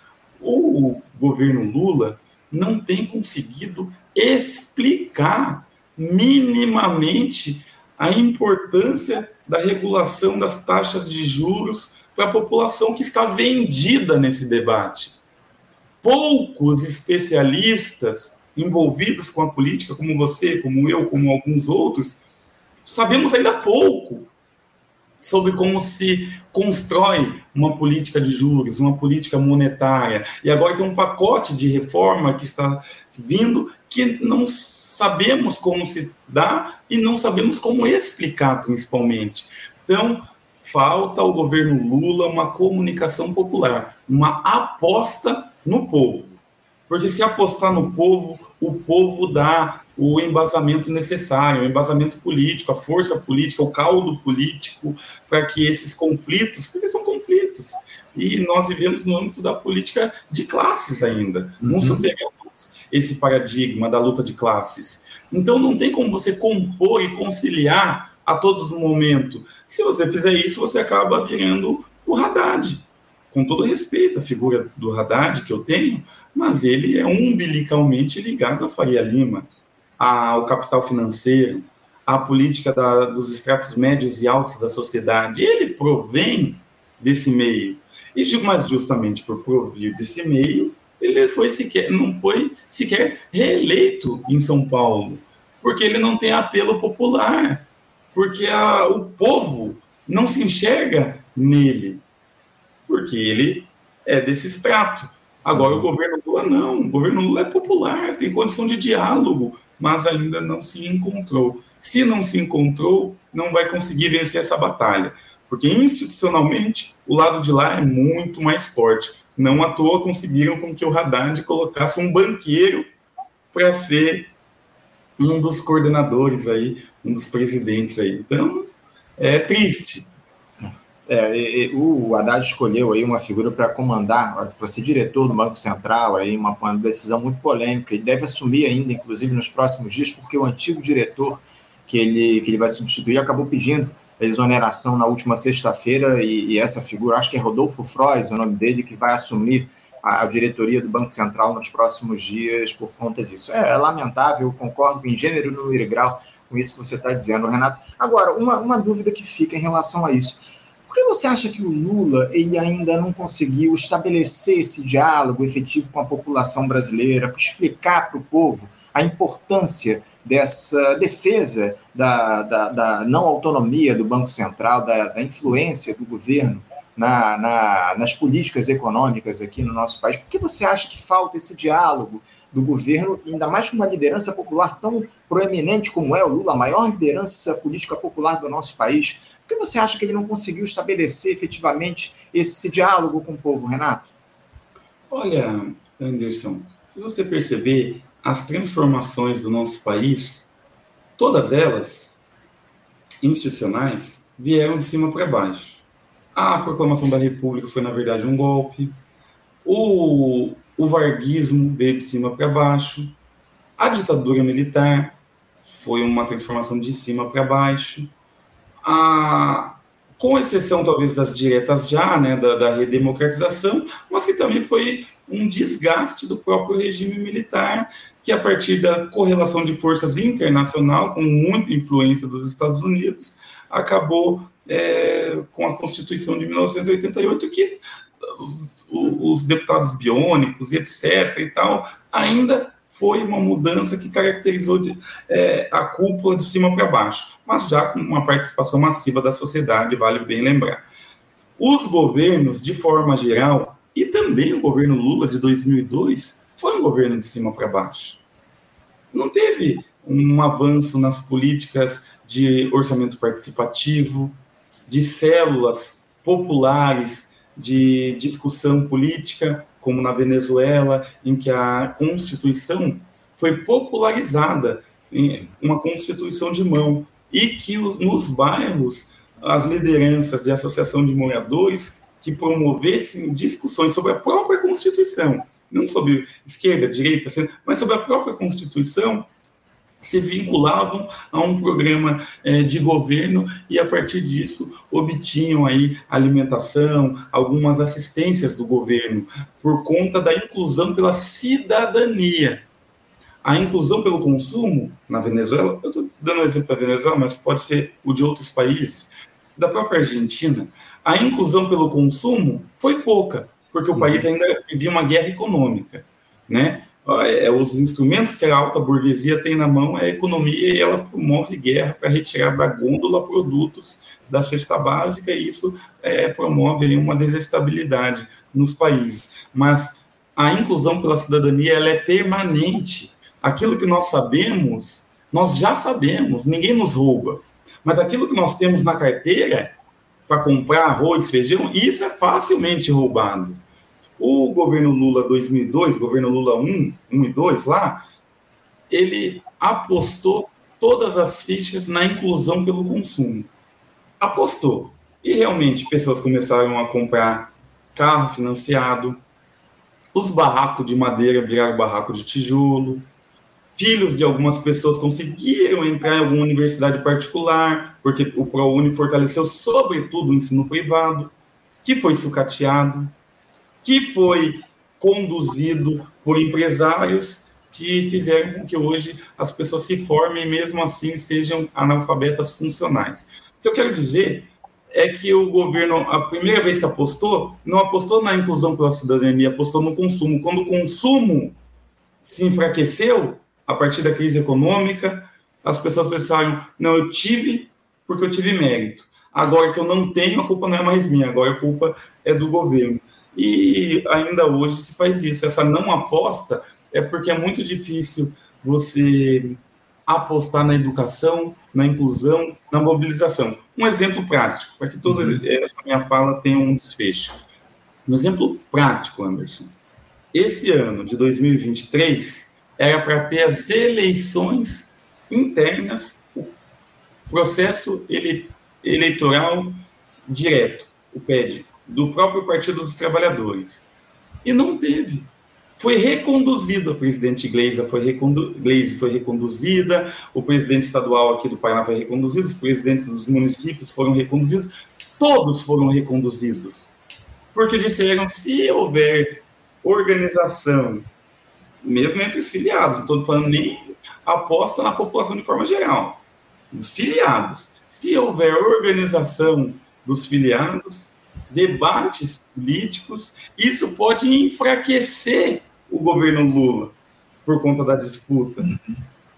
O governo Lula não tem conseguido explicar minimamente a importância da regulação das taxas de juros para a população que está vendida nesse debate. Poucos especialistas envolvidos com a política, como você, como eu, como alguns outros, sabemos ainda pouco sobre como se constrói uma política de juros, uma política monetária. E agora tem um pacote de reforma que está vindo que não sabemos como se dá e não sabemos como explicar, principalmente. Então, falta ao governo Lula uma comunicação popular, uma aposta no povo. Porque se apostar no povo, o povo dá o embasamento necessário, o embasamento político, a força política, o caldo político para que esses conflitos, porque são conflitos, e nós vivemos no âmbito da política de classes ainda. Não uhum. superamos esse paradigma da luta de classes. Então não tem como você compor e conciliar a todos no momento. Se você fizer isso, você acaba virando o Haddad com todo respeito à figura do Haddad que eu tenho, mas ele é umbilicalmente ligado à Faria Lima, ao capital financeiro, à política da, dos estratos médios e altos da sociedade. Ele provém desse meio. E mais justamente por provir desse meio, ele foi sequer, não foi sequer reeleito em São Paulo, porque ele não tem apelo popular, porque a, o povo não se enxerga nele porque ele é desse extrato. Agora, o governo Lula não, o governo Lula é popular, tem condição de diálogo, mas ainda não se encontrou. Se não se encontrou, não vai conseguir vencer essa batalha, porque institucionalmente o lado de lá é muito mais forte. Não à toa conseguiram com que o Haddad colocasse um banqueiro para ser um dos coordenadores aí, um dos presidentes aí. Então, é triste, é, e, o Haddad escolheu aí uma figura para comandar, para ser diretor do Banco Central, aí uma, uma, decisão muito polêmica, e deve assumir ainda, inclusive nos próximos dias, porque o antigo diretor que ele, que ele vai substituir acabou pedindo a exoneração na última sexta-feira, e, e, essa figura, acho que é Rodolfo Frois, o nome dele, que vai assumir a, a, diretoria do Banco Central nos próximos dias por conta disso. É, é lamentável, concordo em gênero, número e grau com isso que você está dizendo, Renato. Agora, uma, uma dúvida que fica em relação a isso por que você acha que o Lula ele ainda não conseguiu estabelecer esse diálogo efetivo com a população brasileira, explicar para o povo a importância dessa defesa da, da, da, não autonomia do Banco Central, da, da influência do governo na, na, nas políticas econômicas aqui no nosso país? Por que você acha que falta esse diálogo do governo, ainda mais com uma liderança popular tão proeminente como é o Lula, a maior liderança política popular do nosso país? Que você acha que ele não conseguiu estabelecer efetivamente esse diálogo com o povo, Renato? Olha, Anderson, se você perceber, as transformações do nosso país, todas elas institucionais, vieram de cima para baixo. A proclamação da República foi, na verdade, um golpe. O, o varguismo veio de cima para baixo. A ditadura militar foi uma transformação de cima para baixo a, com exceção talvez das diretas já, né, da, da redemocratização, mas que também foi um desgaste do próprio regime militar, que a partir da correlação de forças internacional, com muita influência dos Estados Unidos, acabou é, com a Constituição de 1988, que os, os deputados biônicos, etc. e tal, ainda foi uma mudança que caracterizou de, é, a cúpula de cima para baixo, mas já com uma participação massiva da sociedade, vale bem lembrar. Os governos, de forma geral, e também o governo Lula de 2002, foi um governo de cima para baixo. Não teve um avanço nas políticas de orçamento participativo, de células populares de discussão política, como na Venezuela, em que a Constituição foi popularizada, uma Constituição de mão, e que nos bairros as lideranças de associação de moradores que promovessem discussões sobre a própria Constituição, não sobre esquerda, direita, mas sobre a própria Constituição, se vinculavam a um programa é, de governo e a partir disso obtinham aí alimentação, algumas assistências do governo por conta da inclusão pela cidadania. A inclusão pelo consumo na Venezuela, eu estou dando o um exemplo da Venezuela, mas pode ser o de outros países, da própria Argentina, a inclusão pelo consumo foi pouca, porque o país ainda vivia uma guerra econômica, né? É, os instrumentos que a alta burguesia tem na mão é a economia e ela promove guerra para retirar da gôndola produtos da cesta básica e isso é, promove uma desestabilidade nos países. Mas a inclusão pela cidadania ela é permanente. Aquilo que nós sabemos, nós já sabemos, ninguém nos rouba. Mas aquilo que nós temos na carteira para comprar arroz, feijão, isso é facilmente roubado. O governo Lula 2002, governo Lula 1, 1 e 2 lá, ele apostou todas as fichas na inclusão pelo consumo. Apostou. E realmente pessoas começaram a comprar carro financiado, os barracos de madeira viraram barraco de tijolo, filhos de algumas pessoas conseguiram entrar em alguma universidade particular, porque o ProUni fortaleceu sobretudo o ensino privado, que foi sucateado que foi conduzido por empresários que fizeram com que hoje as pessoas se formem e mesmo assim sejam analfabetas funcionais. O que eu quero dizer é que o governo, a primeira vez que apostou, não apostou na inclusão pela cidadania, apostou no consumo. Quando o consumo se enfraqueceu a partir da crise econômica, as pessoas pensaram: não, eu tive porque eu tive mérito. Agora que eu não tenho, a culpa não é mais minha, agora a culpa é do governo. E ainda hoje se faz isso. Essa não aposta é porque é muito difícil você apostar na educação, na inclusão, na mobilização. Um exemplo prático, para que toda uhum. essa minha fala tenha um desfecho. Um exemplo prático, Anderson. Esse ano de 2023 era para ter as eleições internas, o processo ele, eleitoral direto, o PED do próprio Partido dos Trabalhadores. E não teve. Foi reconduzido, a presidente Gleisa foi, recondu Gleise foi reconduzida, o presidente estadual aqui do Paraná foi reconduzido, os presidentes dos municípios foram reconduzidos, todos foram reconduzidos. Porque disseram, se houver organização, mesmo entre os filiados, não estou falando nem aposta na população de forma geral, dos filiados. Se houver organização dos filiados, debates políticos, isso pode enfraquecer o governo Lula por conta da disputa.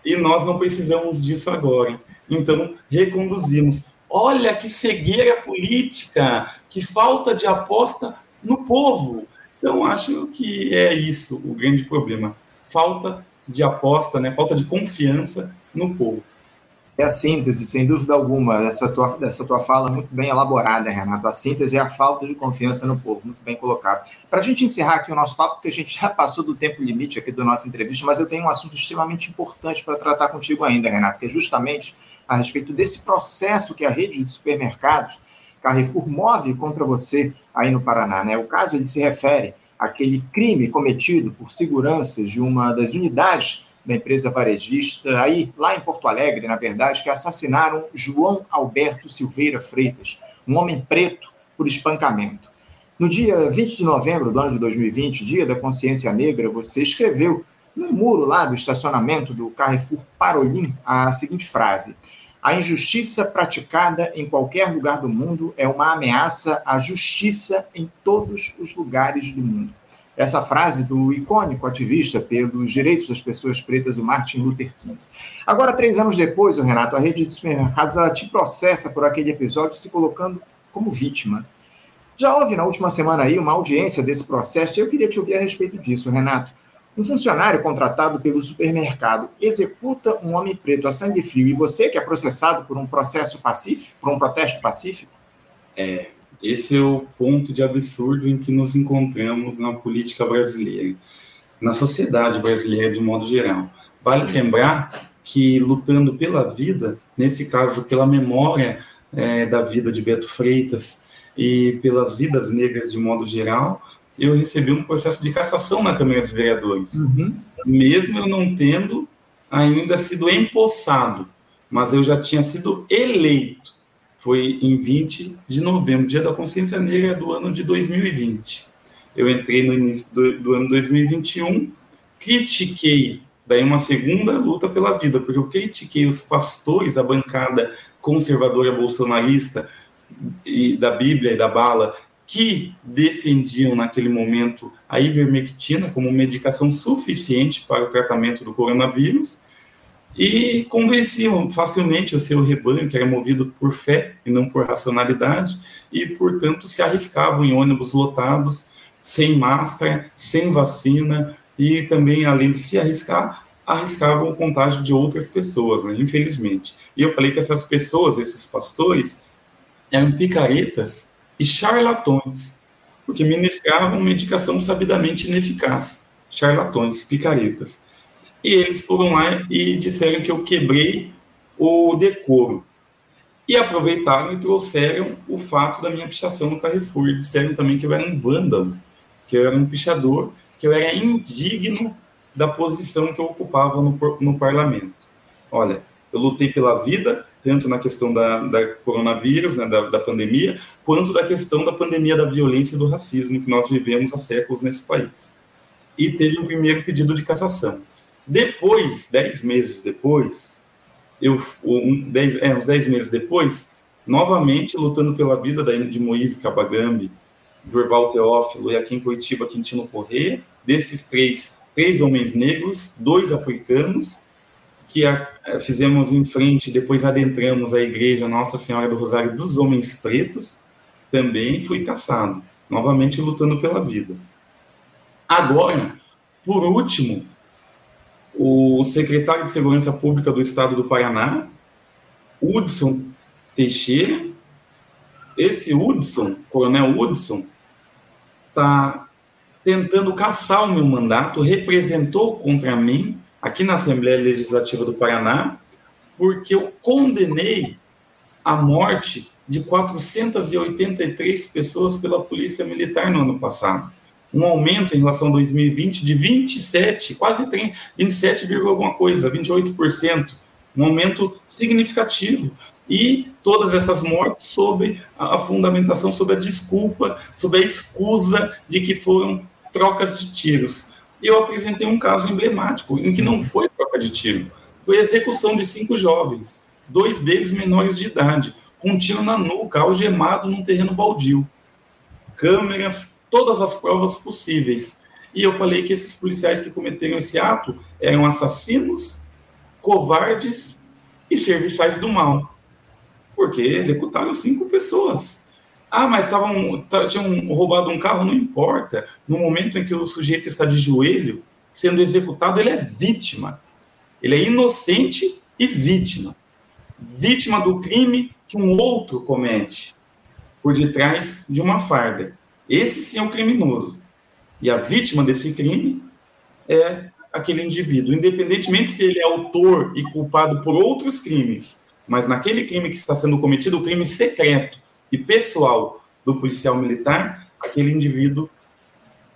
E nós não precisamos disso agora. Então, reconduzimos. Olha que cegueira política, que falta de aposta no povo. Então, acho que é isso o grande problema. Falta de aposta, né? falta de confiança no povo é a síntese, sem dúvida alguma, dessa tua, dessa tua fala muito bem elaborada, Renato. A síntese é a falta de confiança no povo, muito bem colocado. Para a gente encerrar aqui o nosso papo, porque a gente já passou do tempo limite aqui da nossa entrevista, mas eu tenho um assunto extremamente importante para tratar contigo ainda, Renato, que é justamente a respeito desse processo que a rede de supermercados Carrefour move contra você aí no Paraná. Né? O caso ele se refere àquele crime cometido por seguranças de uma das unidades da empresa varejista, aí lá em Porto Alegre, na verdade, que assassinaram João Alberto Silveira Freitas, um homem preto, por espancamento. No dia 20 de novembro do ano de 2020, dia da consciência negra, você escreveu no muro lá do estacionamento do Carrefour Parolim a seguinte frase: A injustiça praticada em qualquer lugar do mundo é uma ameaça à justiça em todos os lugares do mundo essa frase do icônico ativista pelos direitos das pessoas pretas, o Martin Luther King. Agora, três anos depois, o Renato, a rede de supermercados ela te processa por aquele episódio se colocando como vítima. Já houve na última semana aí uma audiência desse processo e eu queria te ouvir a respeito disso, Renato. Um funcionário contratado pelo supermercado executa um homem preto a sangue frio e você que é processado por um processo pacífico, por um protesto pacífico? É, esse é o ponto de absurdo em que nos encontramos na política brasileira, na sociedade brasileira de modo geral. Vale lembrar que lutando pela vida, nesse caso pela memória é, da vida de Beto Freitas e pelas vidas negras de modo geral, eu recebi um processo de cassação na Câmara dos Vereadores, uhum. mesmo eu não tendo ainda sido empossado, mas eu já tinha sido eleito. Foi em 20 de novembro, dia da consciência negra do ano de 2020. Eu entrei no início do, do ano 2021, critiquei daí uma segunda luta pela vida, porque eu critiquei os pastores, a bancada conservadora bolsonarista e da Bíblia e da bala, que defendiam naquele momento a ivermectina como medicação suficiente para o tratamento do coronavírus e convenciam facilmente o seu rebanho, que era movido por fé e não por racionalidade, e, portanto, se arriscavam em ônibus lotados, sem máscara, sem vacina, e também, além de se arriscar, arriscavam o contágio de outras pessoas, né, infelizmente. E eu falei que essas pessoas, esses pastores, eram picaretas e charlatões, porque ministravam medicação sabidamente ineficaz. Charlatões, picaretas. E eles foram lá e disseram que eu quebrei o decoro. E aproveitaram e trouxeram o fato da minha pichação no Carrefour. E disseram também que eu era um vândalo, que eu era um pichador, que eu era indigno da posição que eu ocupava no, no parlamento. Olha, eu lutei pela vida, tanto na questão da, da coronavírus, né, da, da, pandemia, quanto da questão da pandemia da violência e do racismo que nós vivemos há séculos nesse país. E teve um primeiro pedido de cassação. Depois, dez meses depois, eu, um, dez, é, uns dez meses depois, novamente lutando pela vida da, de Moisés Cabagambi, Durval Teófilo e aqui em Curitiba, Quintino Corrêa, desses três, três homens negros, dois africanos, que a, a, fizemos em frente, depois adentramos a igreja Nossa Senhora do Rosário dos Homens Pretos, também fui caçado, novamente lutando pela vida. Agora, por último, o secretário de Segurança Pública do Estado do Paraná, Hudson Teixeira, esse Hudson, Coronel Hudson, está tentando caçar o meu mandato, representou contra mim aqui na Assembleia Legislativa do Paraná, porque eu condenei a morte de 483 pessoas pela Polícia Militar no ano passado. Um aumento em relação a 2020 de 27, quase 30, 27, alguma coisa, 28%. Um aumento significativo. E todas essas mortes sob a fundamentação, sob a desculpa, sob a escusa de que foram trocas de tiros eu apresentei um caso emblemático, em que não foi troca de tiro, foi execução de cinco jovens, dois deles menores de idade, com um tiro na nuca, algemado num terreno baldio. Câmeras, todas as provas possíveis. E eu falei que esses policiais que cometeram esse ato eram assassinos, covardes e serviçais do mal, porque executaram cinco pessoas. Ah, mas tavam, tinham roubado um carro, não importa. No momento em que o sujeito está de joelho, sendo executado, ele é vítima. Ele é inocente e vítima. Vítima do crime que um outro comete por detrás de uma farda. Esse sim é o criminoso. E a vítima desse crime é aquele indivíduo, independentemente se ele é autor e culpado por outros crimes, mas naquele crime que está sendo cometido, o crime secreto, e pessoal do policial militar, aquele indivíduo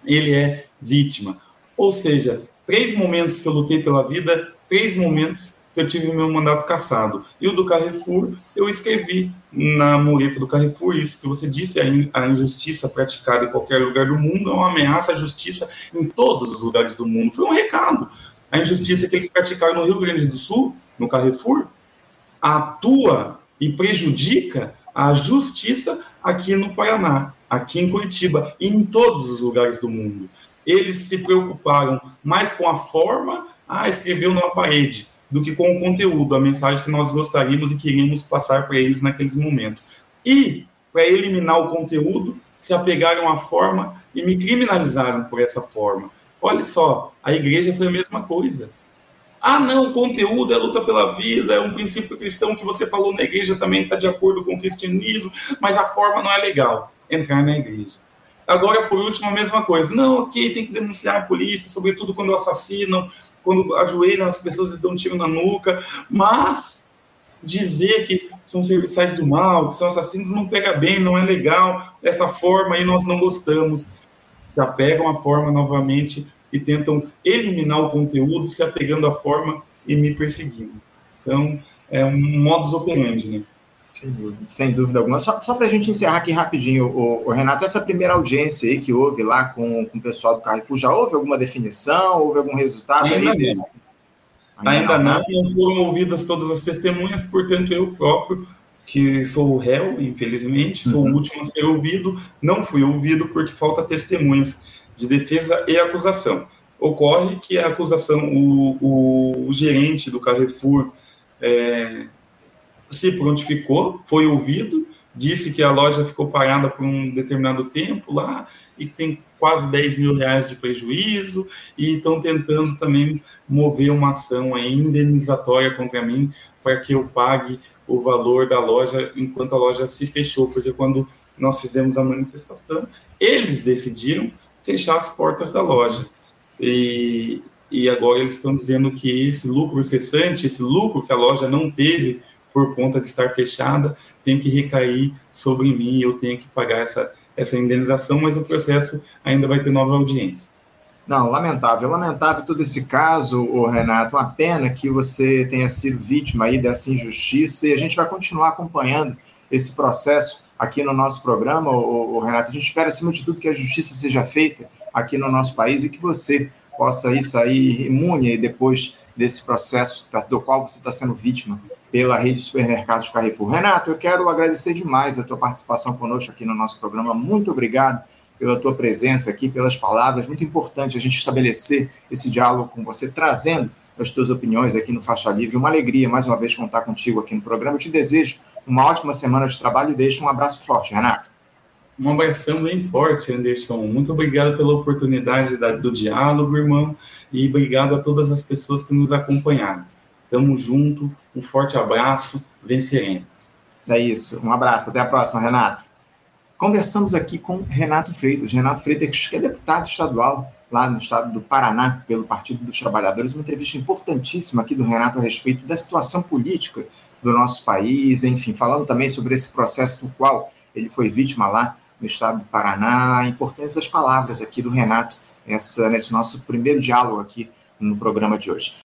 ele é vítima. Ou seja, três momentos que eu lutei pela vida, três momentos eu tive meu mandato cassado. E o do Carrefour, eu escrevi na mureta do Carrefour isso que você disse, a injustiça praticada em qualquer lugar do mundo é uma ameaça à justiça em todos os lugares do mundo. Foi um recado. A injustiça que eles praticaram no Rio Grande do Sul, no Carrefour, atua e prejudica a justiça aqui no Paraná, aqui em Curitiba e em todos os lugares do mundo. Eles se preocuparam mais com a forma, ah, escreveu numa parede, do que com o conteúdo, a mensagem que nós gostaríamos e queríamos passar para eles naqueles momentos. E, para eliminar o conteúdo, se apegaram à forma e me criminalizaram por essa forma. Olha só, a igreja foi a mesma coisa. Ah, não, o conteúdo é luta pela vida, é um princípio cristão que você falou na igreja também está de acordo com o cristianismo, mas a forma não é legal, entrar na igreja. Agora, por último, a mesma coisa. Não, ok, tem que denunciar a polícia, sobretudo quando assassinam, quando ajoelham as pessoas dão um tiro na nuca, mas dizer que são serviçais do mal, que são assassinos, não pega bem, não é legal, dessa forma aí nós não gostamos. Se apegam à forma novamente e tentam eliminar o conteúdo se apegando à forma e me perseguindo. Então, é um modus operandi, né? Sem dúvida, sem dúvida alguma. Só, só para a gente encerrar aqui rapidinho, o, o, Renato, essa primeira audiência aí que houve lá com, com o pessoal do Carrefour, já houve alguma definição? Houve algum resultado Ainda aí desse? Ainda, Ainda não, não, não foram ouvidas todas as testemunhas, portanto, eu próprio, que sou o réu, infelizmente, sou uhum. o último a ser ouvido, não fui ouvido porque falta testemunhas de defesa e acusação. Ocorre que a acusação, o, o, o gerente do Carrefour é, se prontificou, foi ouvido, disse que a loja ficou parada por um determinado tempo lá e tem quase 10 mil reais de prejuízo e estão tentando também mover uma ação aí indenizatória contra mim para que eu pague o valor da loja enquanto a loja se fechou, porque quando nós fizemos a manifestação, eles decidiram fechar as portas da loja. E, e agora eles estão dizendo que esse lucro cessante, esse lucro que a loja não teve por conta de estar fechada, tem que recair sobre mim, eu tenho que pagar essa, essa indenização, mas o processo ainda vai ter nova audiência. Não, lamentável, lamentável todo esse caso, o Renato. Uma pena que você tenha sido vítima aí dessa injustiça e a gente vai continuar acompanhando esse processo aqui no nosso programa, o, Renato. A gente espera, acima de tudo, que a justiça seja feita aqui no nosso país e que você possa aí sair imune depois desse processo do qual você está sendo vítima pela rede de supermercados Carrefour. Renato, eu quero agradecer demais a tua participação conosco aqui no nosso programa. Muito obrigado pela tua presença aqui, pelas palavras. Muito importante a gente estabelecer esse diálogo com você, trazendo as tuas opiniões aqui no Faixa Livre. Uma alegria, mais uma vez, contar contigo aqui no programa. Eu te desejo uma ótima semana de trabalho e deixo um abraço forte, Renato. Um abração bem forte, Anderson. Muito obrigado pela oportunidade do diálogo, irmão, e obrigado a todas as pessoas que nos acompanharam. Tamo junto, um forte abraço, venceremos. É isso, um abraço, até a próxima, Renato. Conversamos aqui com Renato Freitas. Renato Freitas, que é deputado estadual lá no estado do Paraná, pelo Partido dos Trabalhadores, uma entrevista importantíssima aqui do Renato a respeito da situação política do nosso país, enfim, falando também sobre esse processo do qual ele foi vítima lá no estado do Paraná, a importância das palavras aqui do Renato nessa, nesse nosso primeiro diálogo aqui no programa de hoje.